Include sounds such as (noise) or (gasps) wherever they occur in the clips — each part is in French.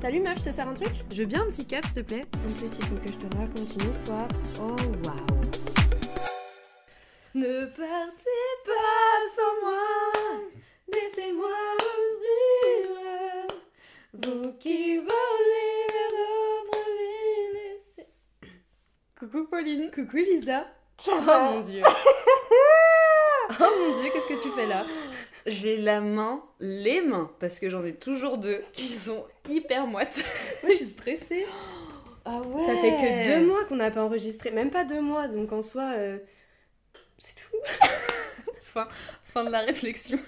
Salut meuf, je te sers un truc Je veux bien un petit cap, s'il te plaît En plus, il faut que je te raconte une histoire. Oh, waouh Ne partez pas sans moi, laissez-moi vous suivre. Vous qui volez vers d'autres villes. laissez- Coucou Pauline Coucou Lisa. Oh mon dieu. (laughs) oh mon dieu, qu'est-ce que tu fais là? J'ai la main, les mains, parce que j'en ai toujours deux, (laughs) qui sont hyper moites. (laughs) Moi, je suis stressée. Ah ouais Ça fait que deux mois qu'on n'a pas enregistré, même pas deux mois, donc en soi, euh, c'est tout. (laughs) Fin, fin de la réflexion.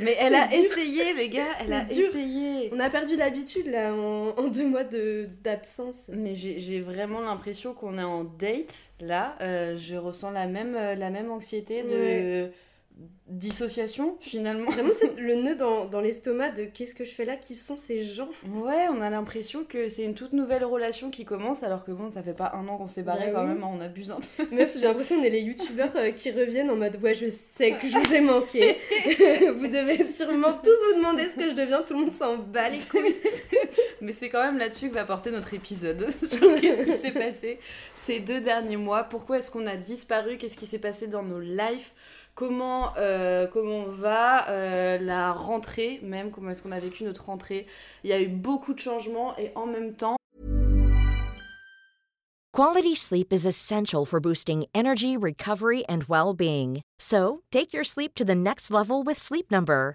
Mais elle a dur. essayé, les gars, elle a dur. essayé. On a perdu l'habitude là en, en deux mois de d'absence. Mais j'ai j'ai vraiment l'impression qu'on est en date, là. Euh, je ressens la même, euh, la même anxiété de dissociation, finalement. Vraiment, c'est le nœud dans, dans l'estomac de qu'est-ce que je fais là Qui sont ces gens? Ouais, on a l'impression que c'est une toute nouvelle relation qui commence, alors que bon, ça fait pas un an qu'on s'est barré Bah quand oui. même, on abuse un peu. Meuf, j'ai l'impression qu'on est les youtubeurs euh, qui reviennent en mode ouais, je sais que je vous ai manqué. (laughs) vous devez sûrement tous vous demander ce que je deviens, tout le monde s'en bat les couilles. (laughs) Mais c'est quand même là-dessus que va porter notre épisode, (laughs) sur qu'est-ce qui s'est passé ces deux derniers mois, pourquoi est-ce qu'on a disparu, qu'est-ce qui s'est passé dans nos lives, comment, euh, comment va euh, la rentrée, même comment est-ce qu'on a vécu notre rentrée. Il y a eu beaucoup de changements et en même temps, Quality sleep is essential for boosting energy, recovery, and well being. So, take your sleep to the next level with Sleep Number.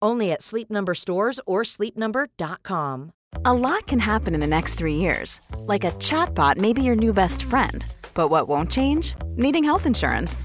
Only at Sleep Number stores or sleepnumber.com. A lot can happen in the next three years. Like a chatbot may be your new best friend. But what won't change? Needing health insurance.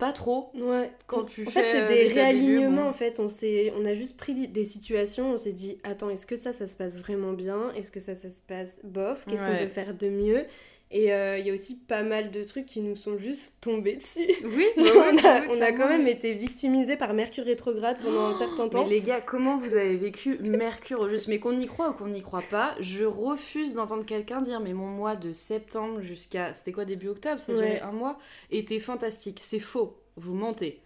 pas trop. Ouais. Quand tu en fais, fait, c'est des l'état des lieux, réalignements bon. en fait. On, s'est- on a juste pris des situations, on s'est dit attends, est-ce que ça, ça se passe vraiment bien? Est-ce que ça, ça se passe bof? Qu'est-ce qu'on peut faire de mieux? Et euh, il y a aussi pas mal de trucs qui nous sont juste tombés dessus. Oui, (laughs) on, bah ouais, a, oui, on a quand même été victimisés par Mercure rétrograde pendant un certain (gasps) temps. Mais les gars, comment vous avez vécu Mercure au juste Mais qu'on y croit ou qu'on n'y croit pas, je refuse d'entendre quelqu'un dire mais mon mois de septembre jusqu'à c'était quoi début octobre, ça durait Ouais. un mois, était fantastique. C'est faux, vous mentez.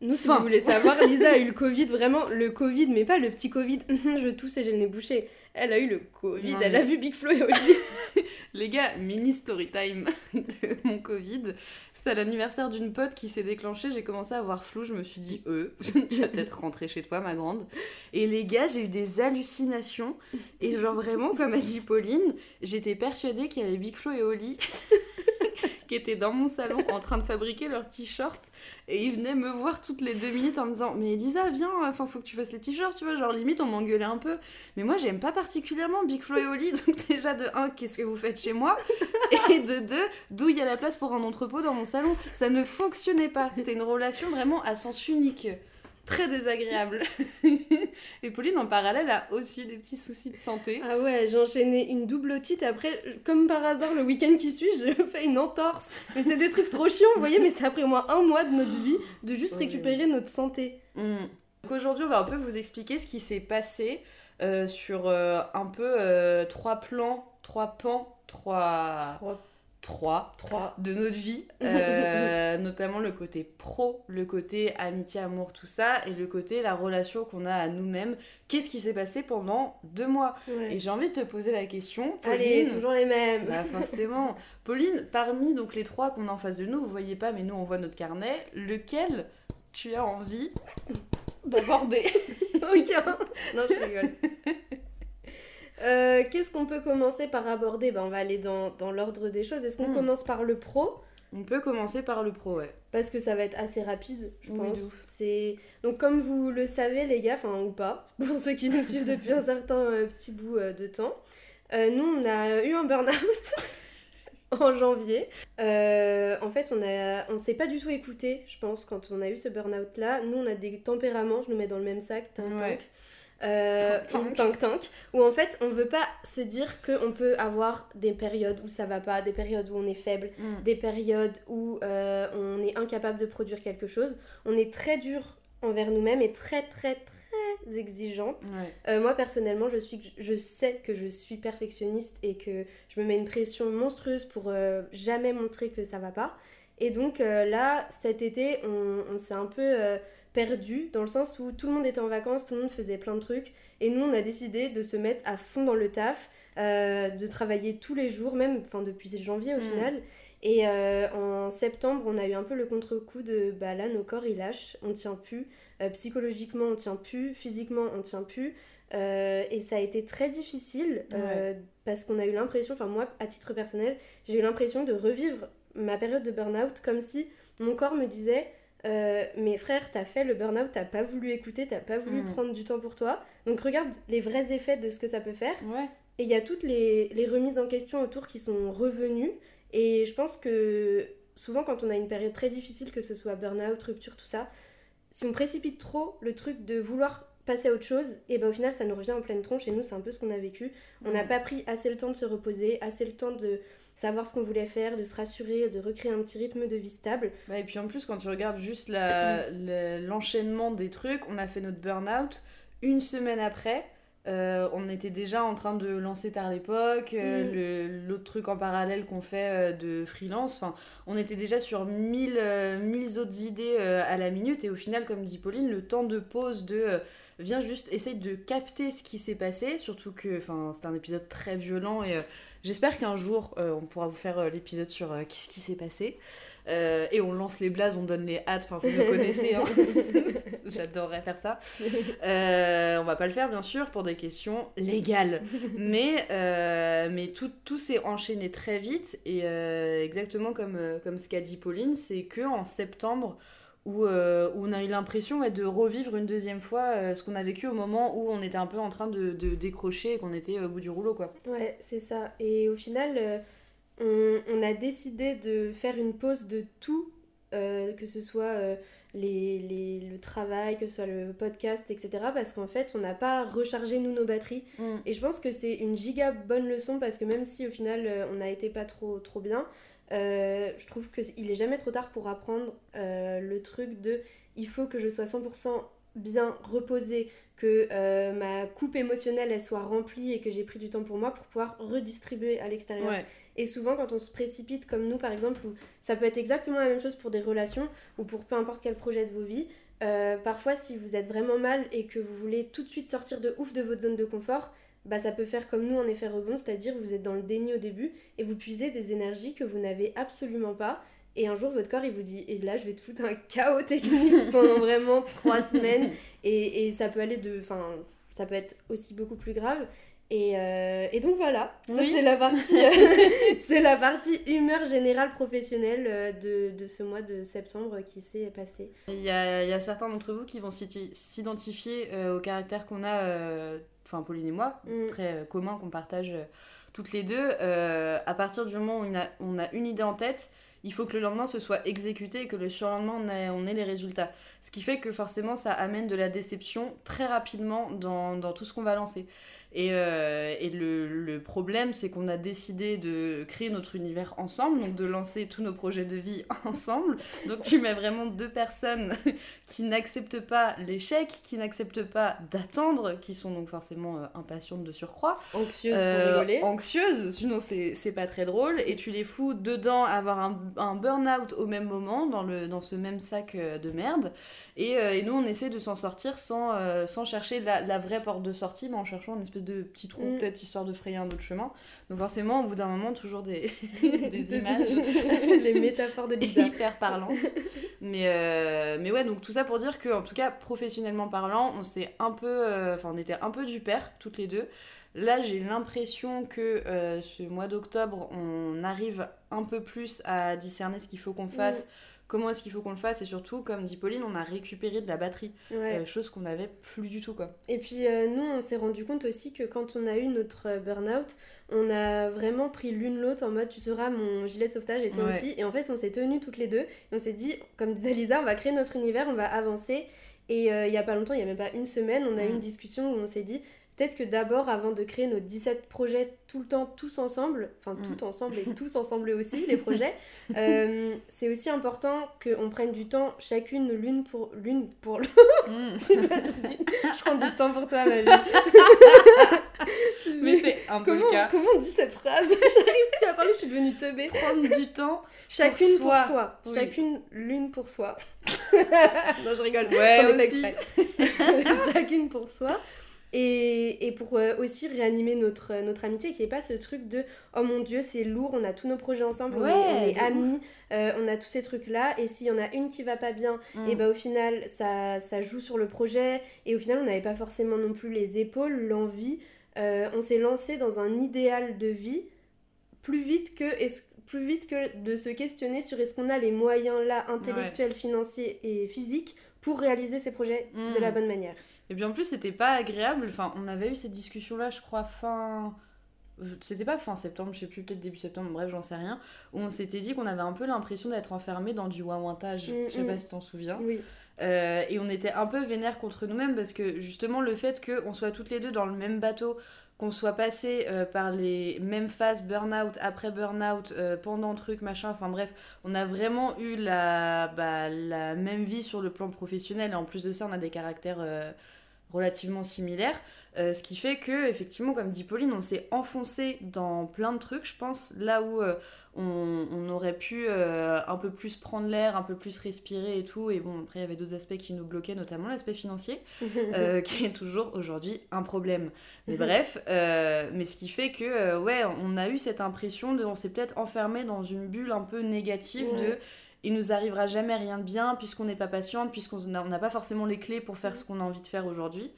Nous, si vous voulez savoir, Lisa a eu le Covid, vraiment le Covid, mais pas le petit Covid, (laughs) je tousse et j'ai le nez bouché. Elle a eu le Covid, Non, elle a vu Big Flo et Oli. (laughs) Les gars, mini story time (laughs) de mon Covid. C'était à l'anniversaire d'une pote qui s'est déclenchée. J'ai commencé à avoir flou. Je me suis dit, euh, (laughs) tu vas peut-être rentrer chez toi, ma grande. Et les gars, j'ai eu des hallucinations. Et genre, vraiment, comme a dit Pauline, j'étais persuadée qu'il y avait Big Flo et Oli (laughs) qui étaient dans mon salon en train de fabriquer leurs t-shirts. Et ils venaient me voir toutes les deux minutes en me disant, mais Elisa, viens, enfin, faut que tu fasses les t-shirts, tu vois. Genre, limite, on m'engueulait un peu. Mais moi, j'aime pas particulièrement Big Flo et Oli. Donc, (laughs) déjà, de un, qu'est-ce que vous faites chez moi? Et de deux, d'où il y a la place pour un entrepôt dans mon salon Ça ne fonctionnait pas. C'était une relation vraiment à sens unique. Très désagréable. (laughs) et Pauline, en parallèle, a aussi eu des petits soucis de santé. Ah ouais, j'ai enchaîné une double otite. Après, comme par hasard, le week-end qui suit, je (laughs) fais une entorse. Mais c'est des trucs trop chiants, vous voyez, mais c'est après moins un mois de notre vie de juste récupérer notre santé. Hmm. Donc aujourd'hui, on va un peu vous expliquer ce qui s'est passé euh, sur euh, un peu euh, trois plans, trois pans, trois... Trois. Trois. Trois. de notre vie, (laughs) euh, notamment le côté pro, le côté amitié, amour, tout ça, et le côté la relation qu'on a à nous-mêmes. Qu'est-ce qui s'est passé pendant deux mois Ouais. Et j'ai envie de te poser la question, Pauline. Allez, toujours les mêmes. Bah (laughs) forcément. Pauline, parmi donc les trois qu'on a en face de nous, vous voyez pas, mais nous on voit notre carnet, lequel tu as envie d'aborder (laughs) Aucun. Non, je rigole. Euh, Qu'est-ce qu'on peut commencer par aborder? Ben, On va aller dans, dans l'ordre des choses. Est-ce qu'on Hmm. commence par le pro? On peut commencer par le pro, ouais. Parce que ça va être assez rapide, je Oui, pense. C'est donc comme vous le savez les gars, enfin ou pas, (laughs) pour ceux qui nous suivent depuis un certain euh, petit bout euh, de temps, nous on a eu un burn-out (laughs) en janvier. Euh, en fait, on a on s'est pas du tout écouté, je pense, quand on a eu ce burn-out là. Nous on a des tempéraments, je nous mets dans le même sac, tank Ouais. tank. Euh, Tank, tank. tank, où en fait on veut pas se dire qu'on peut avoir des périodes où ça va pas, des périodes où on est faible, Mm. des périodes où euh, on est incapable de produire quelque chose. On est très dur envers nous-mêmes et très très très exigeante. Ouais. Euh, moi personnellement, je, suis, je sais que je suis perfectionniste et que je me mets une pression monstrueuse pour jamais montrer que ça va pas. Et donc là, cet été, on, on s'est un peu perdu dans le sens où tout le monde était en vacances, tout le monde faisait plein de trucs. Et nous, on a décidé de se mettre à fond dans le taf, euh, de travailler tous les jours, même enfin, depuis janvier au Mm. final. Et euh, en septembre, on a eu un peu le contre-coup de bah là, nos corps ils lâchent, on tient plus. Euh, psychologiquement, on tient plus. Physiquement, on tient plus. Et ça a été très difficile parce qu'on a eu l'impression, enfin moi à titre personnel, j'ai eu l'impression de revivre ma période de burn-out comme si mon corps me disait euh, mais frère, t'as fait le burn-out, t'as pas voulu écouter, t'as pas voulu Mm. prendre du temps pour toi. Donc regarde les vrais effets de ce que ça peut faire. Ouais. Et il y a toutes les, les remises en question autour qui sont revenues. Et je pense que souvent, quand on a une période très difficile, que ce soit burn-out, rupture, tout ça, si on précipite trop le truc de vouloir passer à autre chose, et ben au final, ça nous revient en pleine tronche. Et nous, c'est un peu ce qu'on a vécu. On n'a pas pris assez le temps de se reposer, assez le temps de savoir ce qu'on voulait faire, de se rassurer, de recréer un petit rythme de vie stable. Bah, et puis en plus, quand tu regardes juste le- l'enchaînement des trucs, on a fait notre burn-out. Une semaine après, euh, on était déjà en train de lancer Tard l'époque, euh, Mm. le- l'autre truc en parallèle qu'on fait euh, de freelance. Enfin, on était déjà sur mille, euh, mille autres idées à la minute. Et au final, comme dit Pauline, le temps de pause de. Viens juste essayer de capter ce qui s'est passé, surtout que c'était un épisode très violent et j'espère qu'un jour euh, on pourra vous faire euh, l'épisode sur euh, qu'est-ce qui s'est passé. Et on lance les blazes, on donne les hâtes, enfin vous me connaissez, hein. (laughs) j'adorerais faire ça. On va pas le faire bien sûr pour des questions légales, mais, mais tout, tout s'est enchaîné très vite et exactement comme, comme ce qu'a dit Pauline, c'est que en septembre où, euh, où on a eu l'impression ouais, de revivre une deuxième fois euh, ce qu'on a vécu au moment où on était un peu en train de, de décrocher et qu'on était au bout du rouleau quoi. Ouais, c'est ça. Et au final, euh, on, on a décidé de faire une pause de tout, euh, que ce soit euh, les, les- le travail, que ce soit le podcast, etc. Parce qu'en fait, on n'a pas rechargé nous nos batteries. Et je pense que c'est une giga bonne leçon parce que même si au final euh, on n'a été pas trop, trop bien, euh, je trouve qu'il est jamais trop tard pour apprendre euh, le truc de il faut que je sois 100% bien reposée, que euh, ma coupe émotionnelle elle soit remplie et que j'ai pris du temps pour moi pour pouvoir redistribuer à l'extérieur. Ouais. Et souvent, quand on se précipite comme nous, par exemple, où ça peut être exactement la même chose pour des relations ou pour peu importe quel projet de vos vies, parfois, si vous êtes vraiment mal et que vous voulez tout de suite sortir de ouf de votre zone de confort, bah ça peut faire comme nous en effet rebond, c'est-à-dire vous êtes dans le déni au début et vous puisez des énergies que vous n'avez absolument pas. Et un jour, votre corps, il vous dit, et là, je vais te foutre un (laughs) chaos technique pendant (laughs) vraiment trois semaines. Et, et ça peut aller de... Enfin, ça peut être aussi beaucoup plus grave. Et, euh, et donc voilà, ça Oui. c'est la partie euh, (laughs) c'est la partie humeur générale professionnelle euh, de, de ce mois de septembre qui s'est passé. Il y a, il y a certains d'entre vous qui vont s'identifier euh, au caractère qu'on a, euh, enfin Pauline et moi, Mm. très euh, commun qu'on partage euh, toutes les deux. Euh, à partir du moment où on a, on a une idée en tête, il faut que le lendemain ce soit exécuté et que le surlendemain on ait, on ait les résultats. Ce qui fait que forcément ça amène de la déception très rapidement dans, dans tout ce qu'on va lancer. Et, euh, et le, le problème, c'est qu'on a décidé de créer notre univers ensemble, donc de lancer tous nos projets de vie (laughs) ensemble. Donc tu mets vraiment deux personnes (laughs) qui n'acceptent pas l'échec, qui n'acceptent pas d'attendre, qui sont donc forcément euh, impatientes de surcroît. Anxieuse Euh, pour rigoler. Anxieuses, sinon c'est pas très drôle. Et tu les fous dedans, avoir un, un burn-out au même moment, dans, le, dans ce même sac euh, de merde. Et, euh, et nous, on essaie de s'en sortir sans, euh, sans chercher la, la vraie porte de sortie, mais en cherchant une espèce de petit trou, Mm. peut-être histoire de frayer un autre chemin. Donc forcément, au bout d'un moment, toujours des, (laughs) des images (laughs) Les métaphores de (laughs) Lisa. hyper parlantes. Mais, euh, mais ouais, donc tout ça pour dire que, en tout cas, professionnellement parlant, on s'est un peu. euh, Enfin, on était un peu du pair, toutes les deux. Là, j'ai l'impression que euh, ce mois d'octobre, on arrive un peu plus à discerner ce qu'il faut qu'on fasse, comment est-ce qu'il faut qu'on le fasse, et surtout, comme dit Pauline, on a récupéré de la batterie, Ouais. euh, chose qu'on n'avait plus du tout, quoi. Et puis euh, nous, on s'est rendu compte aussi que quand on a eu notre euh, burn-out, on a vraiment pris l'une l'autre en mode tu seras mon gilet de sauvetage et toi Ouais. aussi. Et en fait, on s'est tenus toutes les deux. Et on s'est dit, comme disait Lisa, on va créer notre univers, on va avancer. Et euh, il y a pas longtemps, il y a même pas une semaine, on a eu une discussion où on s'est dit peut-être que d'abord, avant de créer nos 17 projets tout le temps, tous ensemble, enfin Mm. tout ensemble et (laughs) tous ensemble aussi, les projets, euh, c'est aussi important qu'on prenne du temps chacune l'une pour l'une pour l'autre. Mm. (laughs) Je prends du temps pour toi, ma vie. (laughs) mais c'est un peu Comment, le cas. comment on dit cette phrase? J'arrive plus à parler, je suis devenue teubée. Prendre du temps. Chacune pour soi. soi. Oui. Chacune l'une pour soi. non, je rigole. Ouais, aussi. Chacune pour soi. Et, et pour euh, aussi réanimer notre, notre amitié, n'y ait pas ce truc de oh mon dieu, c'est lourd, on a tous nos projets ensemble, on est- on est, amis, euh, on a tous ces trucs-là. Et s'il y en a une qui va pas bien, Mm. et bah au final, ça, ça joue sur le projet. Et au final, on n'avait pas forcément non plus les épaules, l'envie. Euh, on s'est lancé dans un idéal de vie plus vite que plus vite que de se questionner sur est-ce qu'on a les moyens là intellectuels, financiers et physiques pour réaliser ces projets Mm. de la bonne manière. Et puis en plus, c'était pas agréable. Enfin, on avait eu cette discussion-là, je crois, fin. euh, C'était pas fin septembre, je sais plus, peut-être début septembre, bref, j'en sais rien. Où on s'était dit qu'on avait un peu l'impression d'être enfermé dans du ouin-ouintage. Mm, Je sais mm. pas si t'en souviens. Oui. Euh, et on était un peu vénère contre nous-mêmes parce que justement, le fait qu'on soit toutes les deux dans le même bateau, qu'on soit passé euh, par les mêmes phases burn-out, après burn-out, euh, pendant truc, machin, enfin bref, on a vraiment eu la, bah, la même vie sur le plan professionnel et en plus de ça, on a des caractères relativement similaires. Euh, ce qui fait que, effectivement, comme dit Pauline, on s'est enfoncé dans plein de trucs, je pense, là où euh, on, on aurait pu euh, un peu plus prendre l'air, un peu plus respirer et tout. Et bon, après, il y avait d'autres aspects qui nous bloquaient, notamment l'aspect financier, (laughs) qui est toujours aujourd'hui un problème. Mais bref, euh, mais ce qui fait que, ouais, on a eu cette impression de. On s'est peut-être enfermé dans une bulle un peu négative de. Il nous arrivera jamais rien de bien puisqu'on n'est pas patiente, puisqu'on n'a pas forcément les clés pour Mm. faire ce qu'on a envie de faire aujourd'hui.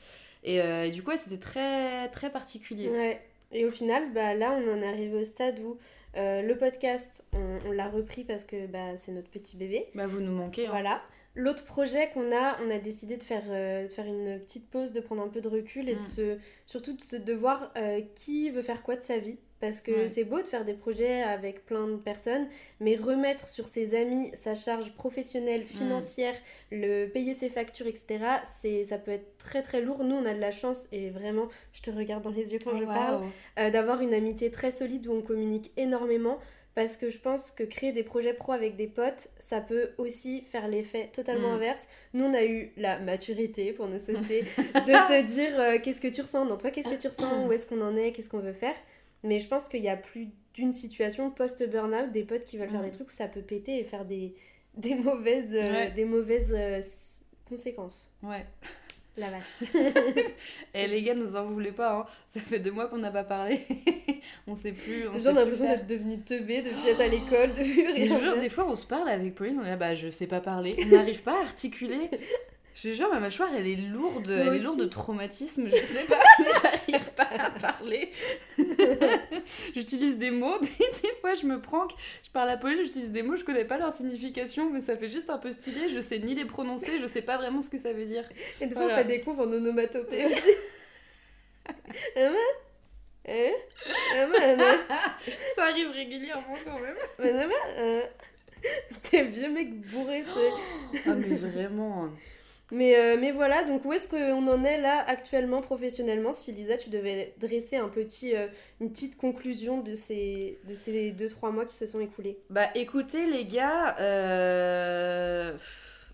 Et, euh, et du coup, ouais, c'était très, très particulier. Ouais. Et au final, bah, là, on en est arrivé au stade où euh, le podcast, on, on l'a repris parce que bah, c'est notre petit bébé. Bah, vous nous manquez. hein. Voilà. L'autre projet qu'on a, on a décidé de faire, euh, de faire une petite pause, de prendre un peu de recul et de Mm. se, surtout de, se, qui veut faire quoi de sa vie. Parce que Ouais. c'est beau de faire des projets avec plein de personnes, mais remettre sur ses amis sa charge Mm. professionnelle, financière, le payer ses factures, etc., c'est, ça peut être très très lourd. Nous, on a de la chance, et vraiment, je te regarde dans les yeux quand Oh, je parle, euh, d'avoir une amitié très solide où on communique énormément parce que je pense que créer des projets pro avec des potes, ça peut aussi faire l'effet totalement Mm. inverse. Nous, on a eu la maturité pour nous cesser (laughs) de se dire euh, qu'est-ce que tu ressens? Dans toi, qu'est-ce que tu ressens, où est-ce qu'on en est, qu'est-ce qu'on veut faire? Mais je pense qu'il y a plus d'une situation post-burnout, des potes qui veulent faire Mm. des trucs où ça peut péter et faire des, (laughs) des mauvaises, euh, Ouais. des mauvaises euh, conséquences. Ouais. La vache. (laughs) Et les gars, nous en voulez pas, hein. ça fait deux mois qu'on n'a pas parlé. (laughs) on sait plus. On J'ai plus l'impression d'être devenue teubée depuis être à l'école, (gasps) depuis Mais rien je jure, des fois on se parle avec Pauline, on est là, bah je sais pas parler, on n'arrive pas à articuler. Je te jure, ma mâchoire elle est lourde, Moi elle est lourde de traumatisme, je sais pas, (laughs) mais j'arrive pas à parler. (laughs) J'utilise des mots, (laughs) des, des fois je me prank, je parle à Pauline, j'utilise des mots, je connais pas leur signification, mais ça fait juste un peu stylé, je sais ni les prononcer, je sais pas vraiment ce que ça veut dire. Et des fois, Voilà. on fait des coups en onomatopée aussi. Hein Hein Hein Ça arrive régulièrement quand même. Hein T'es vieux mec bourré. Ah mais vraiment. Mais, euh, mais voilà, donc où est-ce qu'on en est là actuellement professionnellement Si Lisa, tu devais dresser un petit, euh, une petite conclusion de ces, de ces 2-3 mois qui se sont écoulés? Bah écoutez les gars, euh,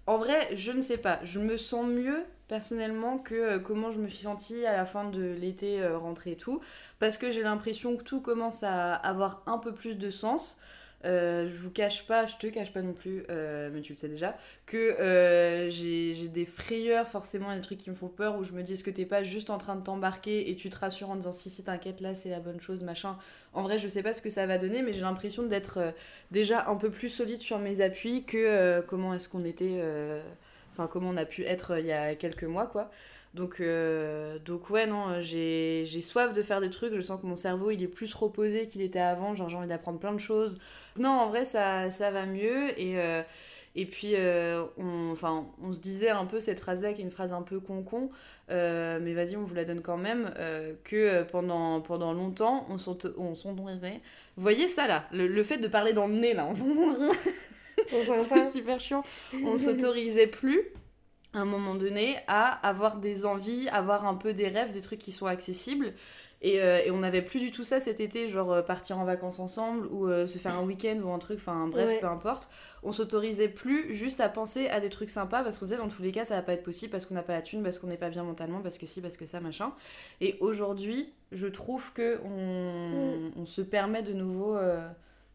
en vrai je ne sais pas, je me sens mieux personnellement que comment je me suis sentie à la fin de l'été rentrée et tout, parce que j'ai l'impression que tout commence à avoir un peu plus de sens. Euh, je vous cache pas, je te cache pas non plus, euh, mais tu le sais déjà, que euh, j'ai des frayeurs, forcément, des trucs qui me font peur, où je me dis, est-ce que t'es pas juste en train de t'embarquer et tu te rassures en disant, si, si, t'inquiète, là, c'est la bonne chose, machin. En vrai, je sais pas ce que ça va donner, mais j'ai l'impression d'être déjà un peu plus solide sur mes appuis que comment est-ce qu'on était, enfin, comment on a pu être il y a quelques mois, quoi. Donc, euh, donc ouais, non, j'ai soif de faire des trucs, je sens que mon cerveau, il est plus reposé qu'il était avant, genre j'ai envie d'apprendre plein de choses. Non, en vrai, ça, ça va mieux, et... euh, et puis, euh, on, enfin, on se disait un peu cette phrase-là, qui est une phrase un peu con-con, mais vas-y, on vous la donne quand même, que pendant, pendant longtemps, on s'autorisait. Vous voyez ça là le, le fait de parler dans le nez là, (laughs) c'est super chiant. On s'autorisait plus, à un moment donné, à avoir des envies, avoir un peu des rêves, des trucs qui sont accessibles. Et, euh, et on n'avait plus du tout ça cet été, genre euh, partir en vacances ensemble ou euh, se faire un week-end ou un truc, enfin bref, Ouais. peu importe. On s'autorisait plus juste à penser à des trucs sympas parce qu'on disait dans tous les cas ça va pas être possible parce qu'on n'a pas la thune, parce qu'on n'est pas bien mentalement, parce que si, parce que ça, machin. Et aujourd'hui, je trouve que on, on se permet de nouveau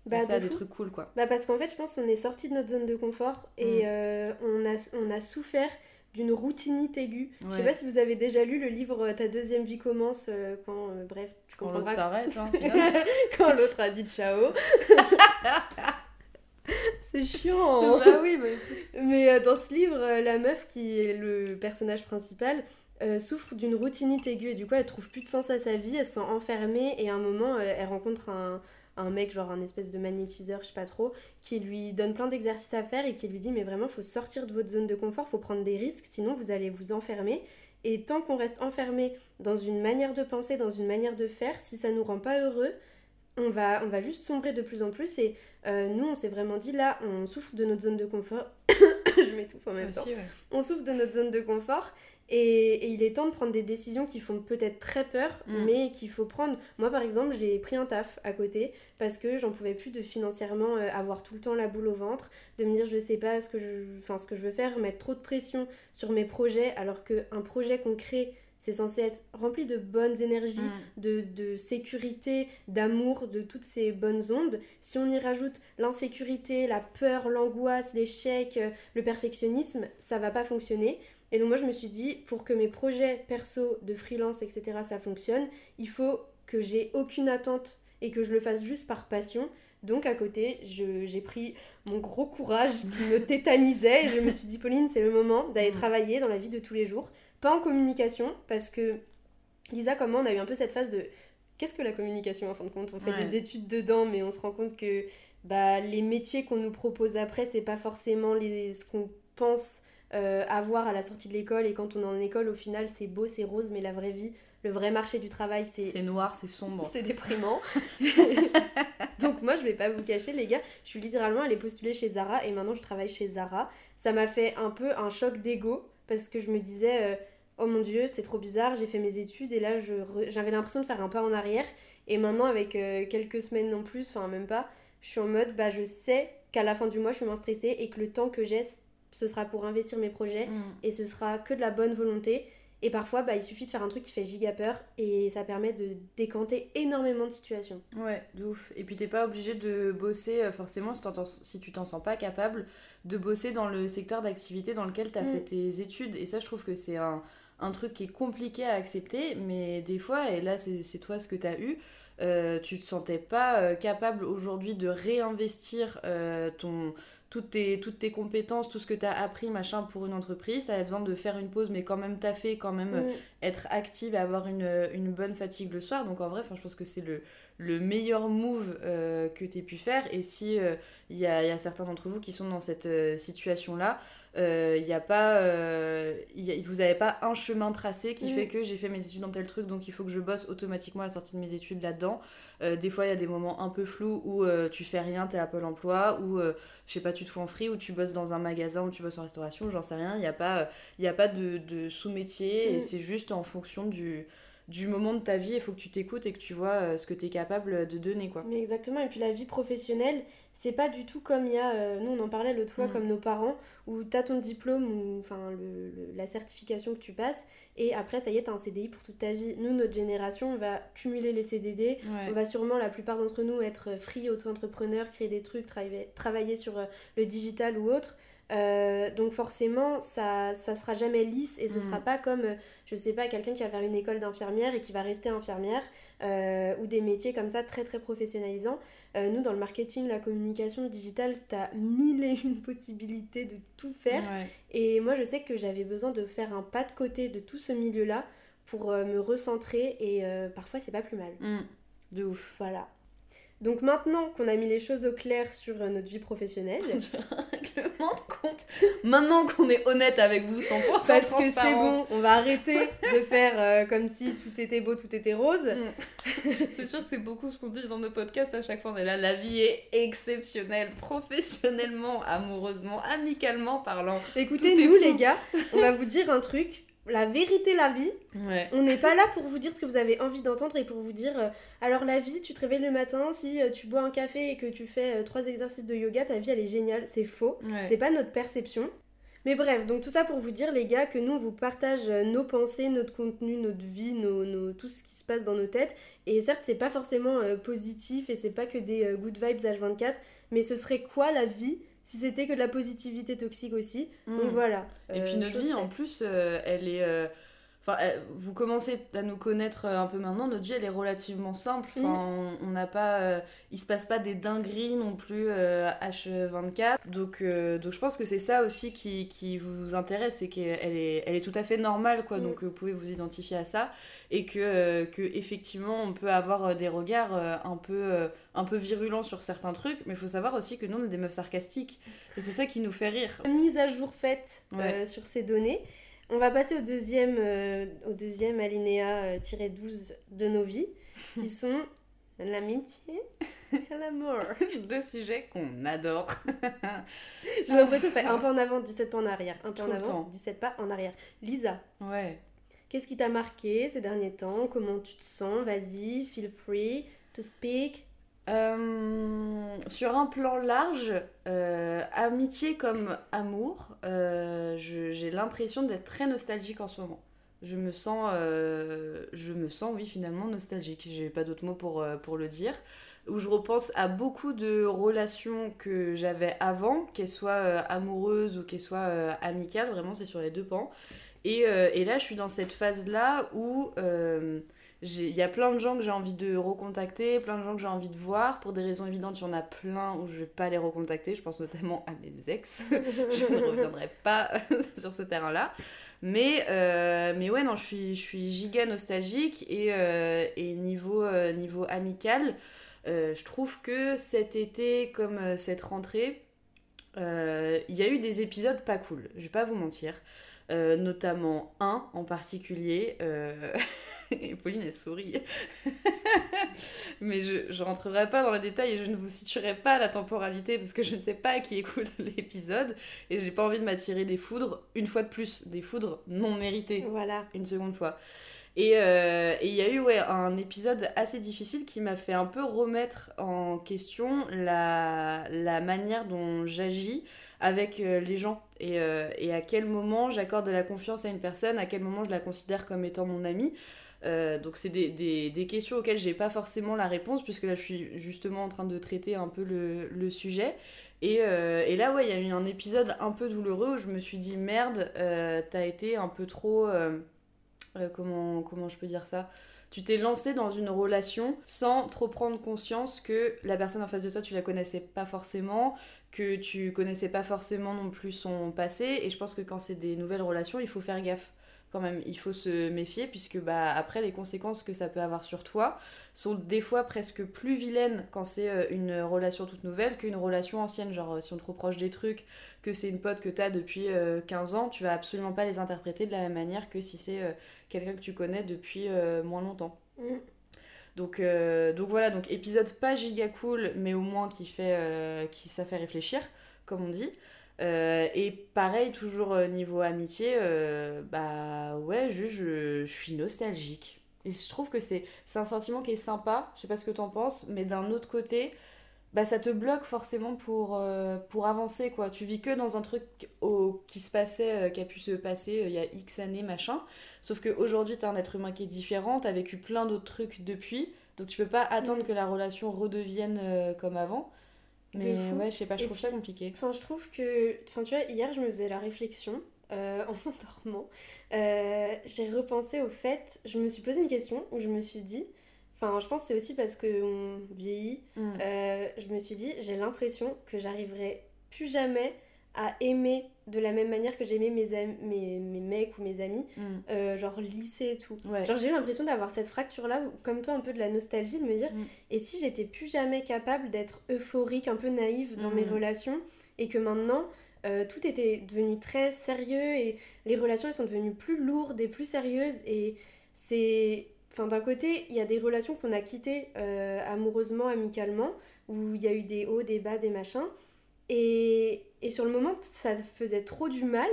Bah, penser de à des trucs cool quoi. Bah parce qu'en fait, je pense qu'on est sorti de notre zone de confort et Mm. euh, on, a, on a souffert d'une routinite aiguë. Je sais pas si vous avez déjà lu le livre euh, Ta deuxième vie commence euh, quand, euh, bref, tu Quand l'autre s'arrête, hein, (laughs) quand l'autre a dit ciao. (laughs) C'est chiant. bah oui, bah écoute. Mais dans ce livre, la meuf qui est le personnage principal euh, souffre d'une routinite aiguë et du coup elle trouve plus de sens à sa vie, elle se sent enfermée et à un moment euh, elle rencontre un, un mec, genre un espèce de magnétiseur, je sais pas trop, qui lui donne plein d'exercices à faire et qui lui dit mais vraiment faut sortir de votre zone de confort, faut prendre des risques sinon vous allez vous enfermer. Et tant qu'on reste enfermé dans une manière de penser, dans une manière de faire, si ça nous rend pas heureux, on va, on va juste sombrer de plus en plus. Et euh, nous, on s'est vraiment dit, là, on souffre de notre zone de confort. (coughs) Je m'étouffe en même temps. Ouais. On souffre de notre zone de confort. Et, et il est temps de prendre des décisions qui font peut-être très peur, Mm. mais qu'il faut prendre. Moi, par exemple, j'ai pris un taf à côté parce que j'en pouvais plus de financièrement euh, avoir tout le temps la boule au ventre, de me dire je sais pas ce que je, enfin, ce que je veux faire, mettre trop de pression sur mes projets, alors qu'un projet qu'on crée, c'est censé être rempli de bonnes énergies, Mm. de, de sécurité, d'amour, de toutes ces bonnes ondes. Si on y rajoute l'insécurité, la peur, l'angoisse, l'échec, euh, le perfectionnisme, ça va pas fonctionner. Et donc moi je me suis dit, pour que mes projets perso de freelance, etc., ça fonctionne, il faut que j'ai aucune attente et que je le fasse juste par passion. Donc à côté, j'ai pris mon gros courage qui me (laughs) tétanisait et je me suis dit, Pauline, c'est le moment d'aller Mm. travailler dans la vie de tous les jours. Pas en communication, parce que Lisa, comme moi, on a eu un peu cette phase de qu'est-ce que la communication en fin de compte? On fait Ouais. des études dedans, mais on se rend compte que bah, les métiers qu'on nous propose après, c'est pas forcément les, ce qu'on pense euh, avoir à la sortie de l'école. Et quand on est en école, au final, c'est beau, c'est rose, mais la vraie vie, le vrai marché du travail, c'est C'est noir, c'est sombre. c'est déprimant. (laughs) Donc moi je vais pas vous cacher les gars, je suis littéralement allée postuler chez Zara et maintenant je travaille chez Zara. Ça m'a fait un peu un choc d'ego parce que je me disais euh, oh mon dieu c'est trop bizarre, j'ai fait mes études et là re- j'avais l'impression de faire un pas en arrière et maintenant avec euh, quelques semaines non plus, enfin même pas, je suis en mode bah je sais qu'à la fin du mois je suis moins stressée et que le temps que j'ai ce sera pour investir mes projets Mm. et ce sera que de la bonne volonté. Et parfois, bah, il suffit de faire un truc qui fait giga peur et ça permet de décanter énormément de situations. Ouais, de ouf. Et puis t'es pas obligé de bosser euh, forcément si, si tu t'en sens pas capable de bosser dans le secteur d'activité dans lequel t'as Mm. fait tes études. Et ça, je trouve que c'est un, un truc qui est compliqué à accepter, mais des fois, et là c'est c'est toi ce que t'as eu, euh, tu te sentais pas euh, capable aujourd'hui de réinvestir euh, ton, toutes, tes, toutes tes compétences, tout ce que t'as appris, machin, pour une entreprise. T'avais besoin de faire une pause, mais quand même taffer, quand même Mm. être active et avoir une, une bonne fatigue le soir. Donc en vrai, je pense que c'est le, le meilleur move euh, que tu aies pu faire. Et si il y, a, y a certains d'entre vous qui sont dans cette euh, situation-là, il y a pas, euh, y a- vous n'avez pas un chemin tracé qui Mm. fait que j'ai fait mes études dans tel truc, donc il faut que je bosse automatiquement à la sortie de mes études là-dedans. Euh, des fois, il y a des moments un peu flous où euh, tu fais rien, t'es à Pôle emploi, ou euh, je sais pas, tu te fous en free, ou tu bosses dans un magasin, ou tu bosses en restauration, j'en sais rien. Il n'y a pas, il a pas de, de sous-métier, Mm. c'est juste en fonction du, du moment de ta vie, il faut que tu t'écoutes et que tu vois euh, ce que tu es capable de donner, quoi. Mais exactement, et puis la vie professionnelle, c'est pas du tout comme il y a, euh, nous on en parlait l'autre fois, Mm. comme nos parents, où t'as ton diplôme ou enfin le- le- la certification que tu passes, et après ça y est, t'as un CDI pour toute ta vie. Nous, notre génération, on va cumuler les CDD, on va sûrement, la plupart d'entre nous, être free, auto-entrepreneur, créer des trucs, travailler, travailler sur euh, le digital ou autre. Euh, donc forcément, ça, ça sera jamais lisse et ce Mm. sera pas comme, je sais pas, quelqu'un qui va faire une école d'infirmière et qui va rester infirmière euh, ou des métiers comme ça très très professionnalisants. Euh, nous, dans le marketing, la communication, le digital, t'as mille et une (laughs) possibilités de tout faire. Ouais. Et moi, je sais que j'avais besoin de faire un pas de côté de tout ce milieu-là pour euh, me recentrer et euh, parfois c'est pas plus mal. Mm. De ouf. Voilà. Donc maintenant qu'on a mis les choses au clair sur euh, notre vie professionnelle, (laughs) Règlement de compte. Maintenant qu'on est honnête avec vous, 100% parce que c'est bon, on va arrêter de faire euh, comme si tout était beau, tout était rose. (laughs) C'est sûr que c'est beaucoup ce qu'on dit dans nos podcasts à chaque fois. On est là, la vie est exceptionnelle, professionnellement, amoureusement, amicalement parlant. Écoutez, nous les gars, on va vous dire un truc. La vérité, la vie, Ouais. on n'est pas là pour vous dire ce que vous avez envie d'entendre et pour vous dire euh, alors la vie, tu te réveilles le matin, si euh, tu bois un café et que tu fais euh, trois exercices de yoga, ta vie elle est géniale. C'est faux. Ouais. C'est pas notre perception. Mais bref, donc tout ça pour vous dire, les gars, que nous, on vous partage nos pensées, notre contenu, notre vie, nos, nos- tout ce qui se passe dans nos têtes. Et certes, c'est pas forcément positif et c'est pas que des good vibes H24, mais ce serait quoi la vie si c'était que de la positivité toxique aussi Donc Mm. voilà. Et Euh, puis notre chose vie, en plus, euh, elle est... Enfin, euh, vous commencez à nous connaître euh, un peu maintenant, notre vie elle est relativement simple. Mm. Enfin, on n'a pas, euh, il se passe pas des dingueries non plus euh, H24. Donc, euh, donc je pense que c'est ça aussi qui, qui vous intéresse, c'est qu'elle est, elle est tout à fait normale, quoi. Mm. Donc vous pouvez vous identifier à ça et que, que effectivement on peut avoir des regards un peu, un peu virulents sur certains trucs, mais il faut savoir aussi que nous on est des meufs sarcastiques et c'est ça qui nous fait rire. mise à jour faite Ouais. sur ces données. On va passer au deuxième, euh, au deuxième alinéa euh, tiré 12 de nos vies, qui (laughs) sont l'amitié et l'amour. (laughs) Deux sujets qu'on adore. (laughs) J'ai l'impression de faire un pas en avant, 17 pas en arrière. Un pas Tout en avant, temps. 17 pas en arrière. Lisa, Ouais. qu'est-ce qui t'a marqué ces derniers temps? Comment tu te sens? Vas-y, feel free to speak. Euh, sur un plan large, euh, amitié comme amour, euh, j'ai l'impression d'être très nostalgique en ce moment. Je me sens, je me sens, oui, finalement nostalgique. J'ai pas d'autre mot pour, pour le dire. Où je repense à beaucoup de relations que j'avais avant, qu'elles soient amoureuses ou qu'elles soient amicales. Vraiment, c'est sur les deux pans. Et, et là, je suis dans cette phase-là où il y a plein de gens que j'ai envie de recontacter, plein de gens que j'ai envie de voir. Pour des raisons évidentes, il y en a plein où je vais pas les recontacter. Je pense notamment à mes ex. (laughs) je ne reviendrai pas (laughs) sur ce terrain-là. Mais, euh, mais ouais, non, je suis, giga nostalgique. Et, euh, euh, niveau amical, je trouve que cet été, comme cette rentrée, il y a eu des épisodes pas cool. Je vais pas vous mentir. Euh, notamment un en particulier. euh, (laughs) et Pauline, elle sourit. (laughs) Mais je, je rentrerai pas dans les détails et je ne vous situerai pas la temporalité parce que je ne sais pas qui écoute (laughs) l'épisode et j'ai pas envie de m'attirer des foudres, une fois de plus, des foudres non méritées Voilà. une seconde fois. Et euh, et il y a eu ouais, un épisode assez difficile qui m'a fait un peu remettre en question la, la manière dont j'agis avec euh, les gens et, euh, et à quel moment j'accorde de la confiance à une personne, à quel moment je la considère comme étant mon ami. Euh, donc c'est des, des, des questions auxquelles j'ai pas forcément la réponse puisque là je suis justement en train de traiter un peu le, le sujet. Et, et là ouais il y a eu un épisode un peu douloureux où je me suis dit merde t'as été un peu trop... comment, comment je peux dire ça? Tu t'es lancé dans une relation sans trop prendre conscience que la personne en face de toi, tu la connaissais pas forcément, que tu connaissais pas forcément non plus son passé. Et je pense que quand c'est des nouvelles relations, il faut faire gaffe quand même. Il faut se méfier puisque bah, après, les conséquences que ça peut avoir sur toi sont des fois presque plus vilaines quand c'est euh, une relation toute nouvelle qu'une relation ancienne. Genre, euh, si on te reproche des trucs, que c'est une pote que t'as depuis euh, 15 ans, tu vas absolument pas les interpréter de la même manière que si c'est euh, quelqu'un que tu connais depuis euh, moins longtemps. Mm. Donc, euh, donc voilà, donc épisode pas giga cool, mais au moins qui fait, euh, qui, ça fait réfléchir, comme on dit. Euh, et pareil, toujours niveau amitié, bah ouais, juste je, je suis nostalgique. Et je trouve que c'est c'est un sentiment qui est sympa, je sais pas ce que t'en penses, mais d'un autre côté, bah ça te bloque forcément pour, euh, pour avancer quoi. Tu vis que dans un truc au, qui se passait, euh, qui a pu se passer euh, il y a X années, machin. Sauf qu'aujourd'hui, t'es un être humain qui est différent, t'as vécu plein d'autres trucs depuis, donc tu peux pas attendre Mm. que la relation redevienne comme avant. Mais ouais, je sais pas, je trouve puis- ça compliqué. Enfin, je trouve que. Enfin, tu vois, hier, je me faisais la réflexion (laughs) en m'endormant. J'ai repensé au fait. Je me suis posé une question où je me suis dit. Enfin, je pense que c'est aussi parce qu'on vieillit. Mm. euh, je me suis dit, j'ai l'impression que j'arriverai plus jamais à aimer de la même manière que j'aimais mes, am- mes, mes mecs ou mes amis, Mm. euh, genre lycée et tout. Ouais. Genre j'ai eu l'impression d'avoir cette fracture-là, comme toi, un peu de la nostalgie, de me dire, Mm. et si j'étais plus jamais capable d'être euphorique, un peu naïve dans Mm. mes relations, et que maintenant, euh, tout était devenu très sérieux, et les relations, elles sont devenues plus lourdes et plus sérieuses, et c'est... Enfin, d'un côté, il y a des relations qu'on a quittées euh, amoureusement, amicalement, où il y a eu des hauts, des bas, des machins, et, et sur le moment, ça faisait trop du mal,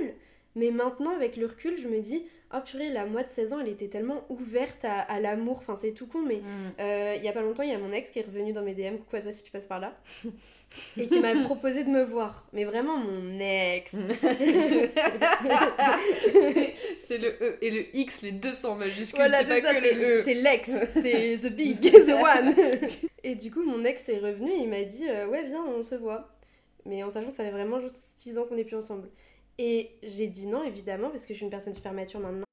mais maintenant, avec le recul, je me dis, oh purée, la moi de 16 ans, elle était tellement ouverte à, à l'amour, enfin c'est tout con, mais Mm. euh, il y a pas longtemps, il y a mon ex qui est revenu dans mes DM, coucou à toi si tu passes par là, (laughs) et qui m'a proposé de me voir. Mais vraiment, mon ex. (laughs) c'est le E et le X, les deux sont en majuscules, Voilà, c'est pas ça, que le E. c'est l'ex, c'est (laughs) the big, the one. et du coup, mon ex est revenu et il m'a dit, euh, ouais, viens, on se voit. Mais en sachant que ça fait vraiment juste 6 ans qu'on n'est plus ensemble. Et j'ai dit non, évidemment, parce que je suis une personne super mature maintenant.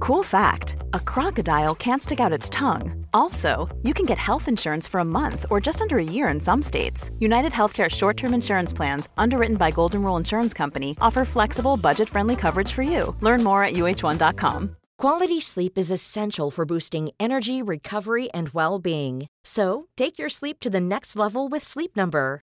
Cool fact a crocodile can't stick out its tongue. Also, you can get health insurance for a month or just under a year in some states. United Healthcare short term insurance plans, underwritten by Golden Rule Insurance Company, offer flexible, budget friendly coverage for you. Learn more at uh1.com. Quality sleep is essential for boosting energy, recovery, and well being. So, take your sleep to the next level with Sleep Number.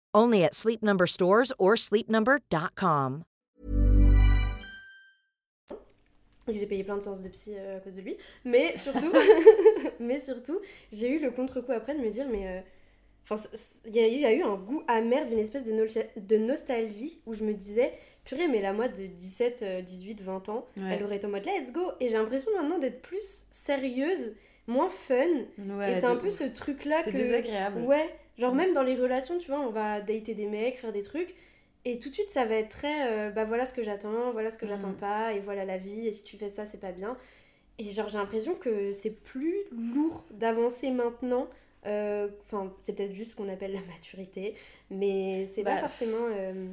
Only at Sleep Number stores or sleepnumber.com. J'ai payé plein de séances de psy euh, à cause de lui. Mais surtout, (laughs) (laughs) mais surtout, j'ai eu le contre-coup après de me dire, mais. euh, Enfin, il y, a eu- il y a eu un goût amer d'une espèce de, nostalgie où je me disais, purée, mais la moi de 17, euh, 18, 20 ans, Ouais. elle aurait été en mode let's go. Et j'ai l'impression maintenant d'être plus sérieuse, moins fun. Ouais, et c'est un peu ouf. ce truc-là C'est que. désagréable. Ouais, genre Mm. même dans les relations, tu vois, on va dater des mecs, faire des trucs. Et tout de suite, ça va être très, euh, bah voilà ce que j'attends, voilà ce que Mm. j'attends pas, et voilà la vie, et si tu fais ça, c'est pas bien. Et genre, j'ai l'impression que c'est plus lourd d'avancer maintenant. Euh, Enfin, c'est peut-être juste ce qu'on appelle la maturité, mais c'est Bah, pas forcément euh,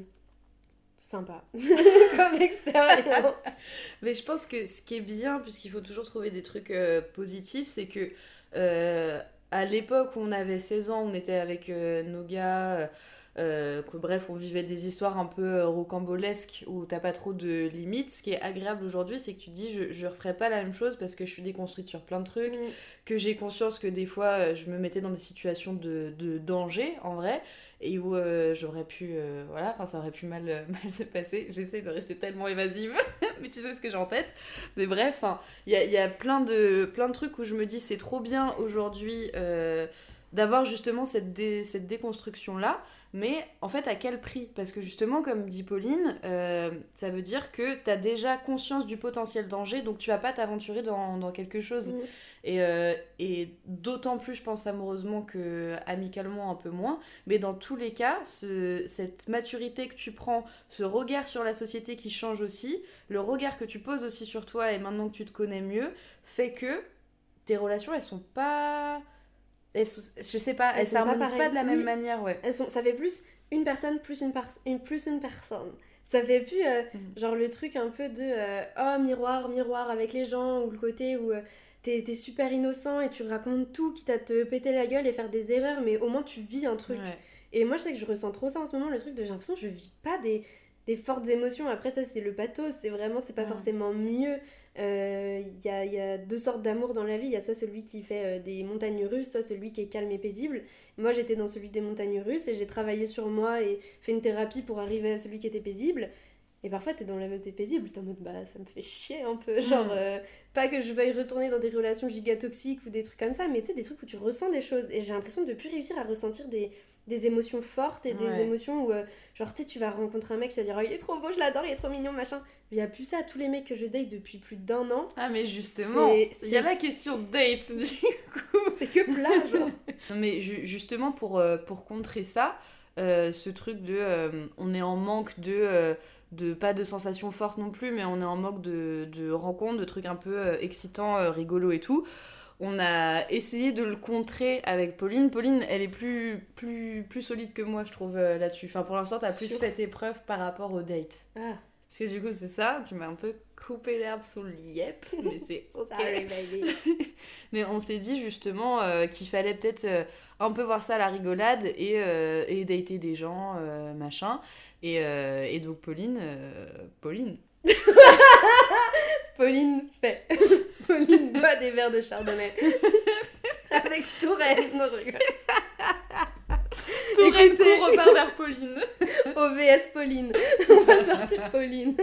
sympa (laughs) comme (laughs) expérience. Mais je pense que ce qui est bien, puisqu'il faut toujours trouver des trucs positifs, c'est que à l'époque où on avait 16 ans, on était avec euh, nos gars, euh, que, bref, on vivait des histoires un peu euh, rocambolesques où t'as pas trop de limites. Ce qui est agréable aujourd'hui, c'est que tu te dis je, je referai pas la même chose parce que je suis déconstruite sur plein de trucs, Mm. que j'ai conscience que des fois euh, je me mettais dans des situations de, de danger en vrai et où euh, j'aurais pu euh, voilà enfin ça aurait pu mal, euh, (laughs) mal se passer j'essaie de rester tellement évasive (laughs) mais tu sais ce que j'ai en tête mais bref il y a, y a plein de plein de trucs où je me dis c'est trop bien aujourd'hui d'avoir justement cette, dé- cette déconstruction là mais en fait à quel prix? Parce que justement comme dit Pauline euh, ça veut dire que tu as déjà conscience du potentiel danger donc tu vas pas t'aventurer dans, dans quelque chose. Et, euh, et d'autant plus, je pense amoureusement que amicalement un peu moins. Mais dans tous les cas, ce- cette maturité que tu prends, ce regard sur la société qui change aussi, le regard que tu poses aussi sur toi et maintenant que tu te connais mieux, fait que tes relations, elles sont pas... Elles sont- je sais pas, Elles elles pas s'harmonisent pas, de la même Oui. manière, ouais. Elles sont, ça fait plus une personne plus une, une, plus une personne. Ça fait plus euh, Mhm. genre le truc un peu de euh, oh miroir, miroir avec les gens ou le côté où euh, t'es t'es super innocent et tu racontes tout quitte à te péter la gueule et faire des erreurs mais au moins tu vis un truc. Ouais. Et moi je sais que je ressens trop ça en ce moment, le truc de j'ai l'impression que je vis pas des, des fortes émotions. Après ça c'est le pathos, c'est vraiment c'est pas Ouais. forcément mieux euh, il y, a, y a deux sortes d'amour dans la vie. Il y a soit celui qui fait euh, des montagnes russes, soit celui qui est calme et paisible. Moi, j'étais dans celui des montagnes russes et j'ai travaillé sur moi et fait une thérapie pour arriver à celui qui était paisible. Et parfois, t'es dans la même t'es paisible, t'es en mode bah ça me fait chier un peu. Genre, Mm. euh, pas que je veuille retourner dans des relations giga toxiques ou des trucs comme ça, mais tu sais, des trucs où tu ressens des choses. Et j'ai l'impression de plus réussir à ressentir des, des émotions fortes et des émotions où, euh, genre, tu sais, tu vas rencontrer un mec, tu vas dire oh, il est trop beau, je l'adore, il est trop mignon, machin. Il y a plus ça, tous les mecs que je date depuis plus d'un an, Ah, mais justement, il y a la question de date, (laughs) du (laughs) c'est que plat, genre. (laughs) Non, mais ju- justement, pour, euh, pour contrer ça, euh, ce truc de. on est en manque de. de pas de sensations fortes non plus, mais on est en manque de, de rencontres, de trucs un peu euh, excitants, euh, rigolos et tout. On a essayé de le contrer avec Pauline. Pauline, elle est plus, plus, plus solide que moi, je trouve, euh, là-dessus. Enfin, pour l'instant, t'as plus fait tes preuves par rapport au date. Ah, Parce que du coup, c'est ça, tu m'as un peu coupé l'herbe sous le yep, mais (laughs) c'est ok. (laughs) Mais on s'est dit justement euh, qu'il fallait peut-être euh, un peu voir ça à la rigolade et, euh, et dater des gens, machin. Et, et donc Pauline, Pauline, (laughs) Pauline fait. (laughs) Pauline boit des verres de chardonnay. (laughs) Avec Tourelle. Non, je rigole. (laughs) Tourelle Écoutez. repart vers Pauline. OVS Pauline. On va sortir Pauline.